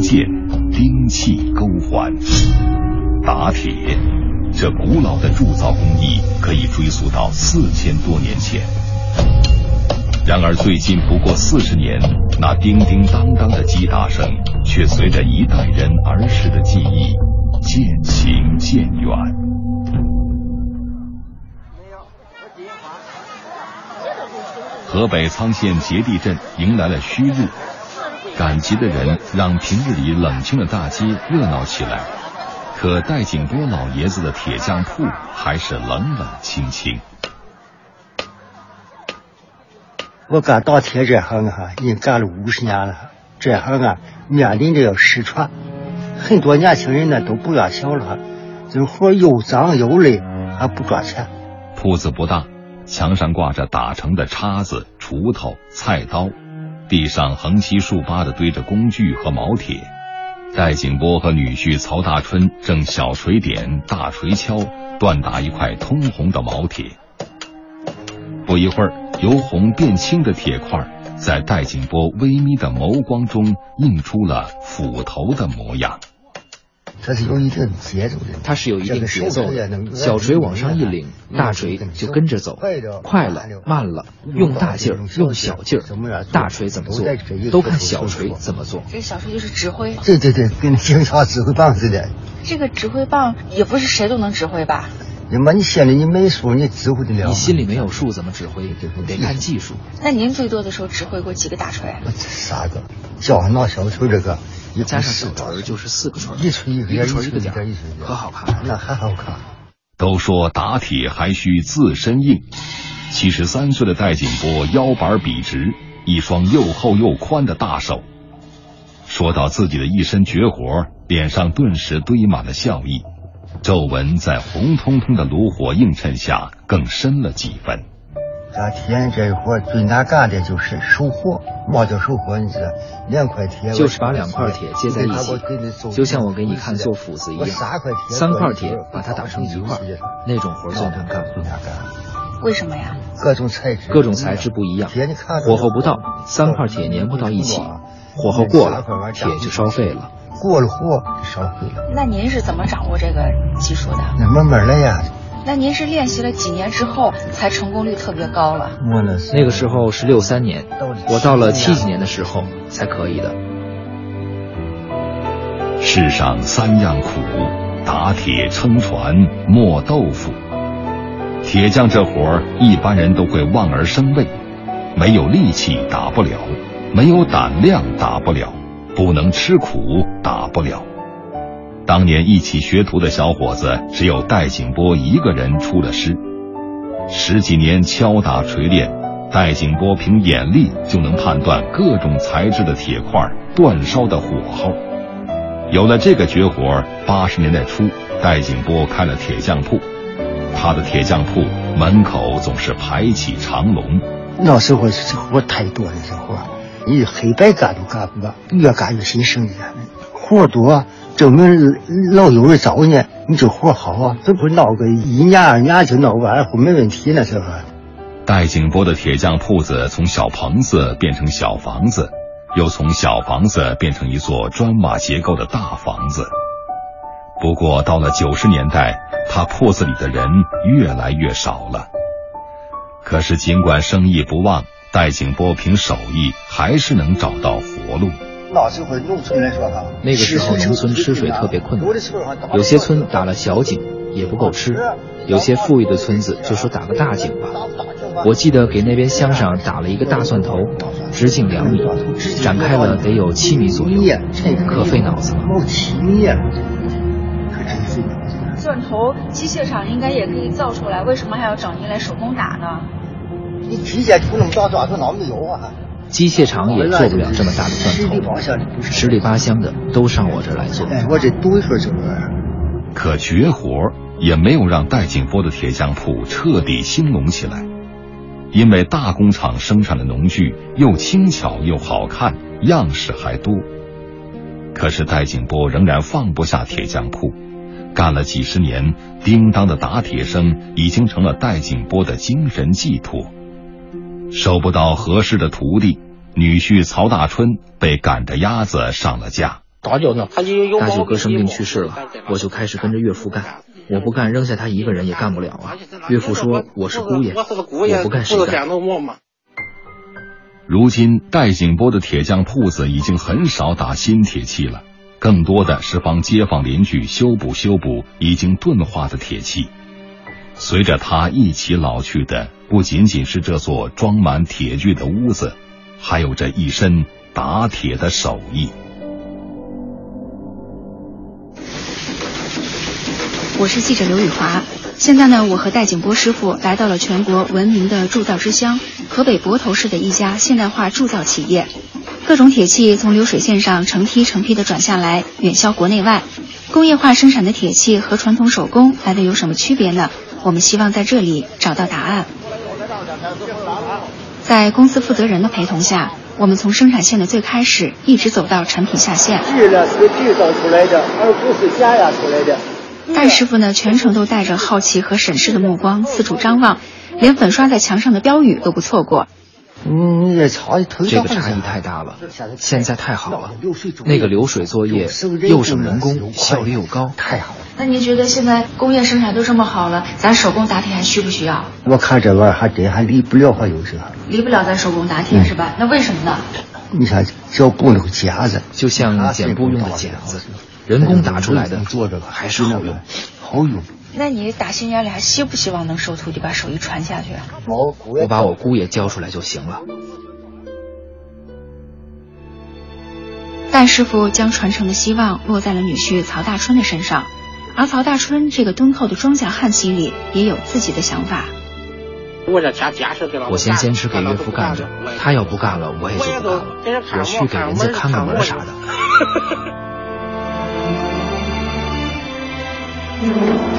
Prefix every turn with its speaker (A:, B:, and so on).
A: 剑、兵器、钩环。打铁，这古老的铸造工艺可以追溯到四千多年前。然而，最近不过四十年，那叮叮当当的击打声，却随着一代人儿时的记忆渐行渐远。河北沧县结地镇迎来了虚日，赶集的人让平日里冷清的大街热闹起来，可戴景波老爷子的铁匠铺还是冷冷清清。
B: 我干打铁这行啊，已经干了五十年了。这行啊，面临着要失传，很多年轻人呢都不愿想了。这活又脏又累，还不赚钱。
A: 铺子不大，墙上挂着打成的叉子、锄头、菜刀，地上横七竖八的堆着工具和毛铁。戴景波和女婿曹大春正小锤点、大锤敲，锻打一块通红的毛铁。不一会儿。由红变青的铁块，在戴景波微眯的眸光中映出了斧头的模样。
B: 它是有一定节奏的，
C: 它是有一定节奏的。小锤往上一领，大锤就跟着走，快了慢了，用大劲儿用小劲儿，大锤怎么做，都看小锤怎么做。
D: 这小锤就是指挥。
B: 对对对，跟警察指挥棒似的。
D: 这个指挥棒也不是谁都能指挥吧？
B: 你妈，你心里你没数，你指挥得了？
C: 你心里没有数，怎么指挥？得看技术。
D: 那您最多的时候指挥过几个大锤？
B: 三个，叫上拿小锤这个，
C: 加上小锤就是四个锤，
B: 一锤一个
C: 一锤
B: 一个
C: 点，可好看了。
B: 那还好看。
A: 都说打铁还需自身硬，七十三岁的戴景波腰板笔直，一双又厚又宽的大手。说到自己的一身绝活，脸上顿时堆满了笑意。皱纹在红彤彤的炉火映衬下更深了几分。
B: 打铁这活最难干的就是收活，嘛叫收活？你知道，两块铁
C: 就是把两块铁接在一起，就像我给你看做斧子一样，三块铁把它打成一块，那种活最难干。
D: 为什么呀？
B: 各种材质，
C: 各种材质不一样，火候不到，三块铁粘不到一起，火候过了，铁就烧废了。
B: 过了火烧毁了。
D: 那您是怎么掌握这个技术的？
B: 那慢慢来呀。
D: 那您是练习了几年之后才成功率特别高了？
C: 那个时候是六三年，我到了七几年的时候才可以的。
A: 世上三样苦：打铁、撑船、磨豆腐。铁匠这活儿，一般人都会望而生畏，没有力气打不了，没有胆量打不了。不能吃苦，打不了。当年一起学徒的小伙子，只有戴景波一个人出了师。十几年敲打锤炼，戴景波凭眼力就能判断各种材质的铁块煅烧的火候。有了这个绝活，八十年代初，戴景波开了铁匠铺。他的铁匠铺门口总是排起长龙。
B: 那时候这活太多了，这活。你黑白干都干不完，越干越心生的。活多，证明老有人找你，你这活好啊，这不闹个一年二年就闹完，不没问题呢，是吧？
A: 戴景波的铁匠铺子从小棚子变成小房子，又从小房子变成一座砖瓦结构的大房子。不过到了九十年代，他铺子里的人越来越少了。可是尽管生意不旺。戴景波凭手艺还是能找到活路。
B: 农村来说哈，
C: 那个时候农村吃水特别困难，有些村打了小井也不够吃，有些富裕的村子就说打个大井吧。我记得给那边乡上打了一个大蒜头，直径两米，展开了得有七米左右，可费脑子了。
B: 七米呀，
D: 蒜头机械厂应该也可以造出来，为什么还要找您来手工打呢？
B: 你机械出那么大钻头，哪没有啊？
C: 机械厂也做不了这么大的钻头，十里八乡的都上我这儿来做。
B: 哎，我这多一份就
A: 可绝活也没有让戴景波的铁匠铺彻底兴隆起来，因为大工厂生产的农具又轻巧又好看，样式还多。可是戴景波仍然放不下铁匠铺，干了几十年，叮当的打铁声已经成了戴景波的精神寄托。收不到合适的徒弟，女婿曹大春被赶着鸭子上了架。
C: 大舅哥生病去世了，我就开始跟着岳父干。我不干，扔下他一个人也干不了啊。岳父说我是姑爷，我不干谁干？
A: 如今戴景波的铁匠铺子已经很少打新铁器了，更多的是帮街坊邻居修补修补已经钝化的铁器。随着他一起老去的，不仅仅是这座装满铁具的屋子，还有这一身打铁的手艺。
D: 我是记者刘雨华，现在呢，我和戴景波师傅来到了全国闻名的铸造之乡河北泊头市的一家现代化铸造企业，各种铁器从流水线上成批成批的转下来，远销国内外。工业化生产的铁器和传统手工来的有什么区别呢？我们希望在这里找到答案。在公司负责人的陪同下，我们从生产线的最开始一直走到产品下线。
B: 锯呢是制造出来的，而不是加压出来的。
D: 戴师傅呢，全程都带着好奇和审视的目光四处张望，连粉刷在墙上的标语都不错过。
B: 嗯，这差异
C: 太大了，现在太好了，那个流水作业又省人工，效率又高，
B: 太好了。
D: 那您觉得现在工业生产都这么好了，咱手工打铁还需不需要？
B: 我看这玩意儿还真还离不了，还有这。
D: 离不了咱手工打铁是吧？那为什么呢？
B: 你看，只要布那个夹子，
C: 就像剪布用的剪子。人工打出来的
B: 做这个
C: 还是好用，
B: 好用。
D: 那你打心眼里还希不希望能收徒弟把手艺传下去？
C: 我我把我姑爷教出来就行了。
D: 戴师傅将传承的希望落在了女婿曹大春的身上，而曹大春这个敦厚的庄稼汉心里也有自己的想法。
C: 我先坚持给岳父干着，他要不干了，我也就不干了。我去给人家看看门啥的。
B: Mm-hmm.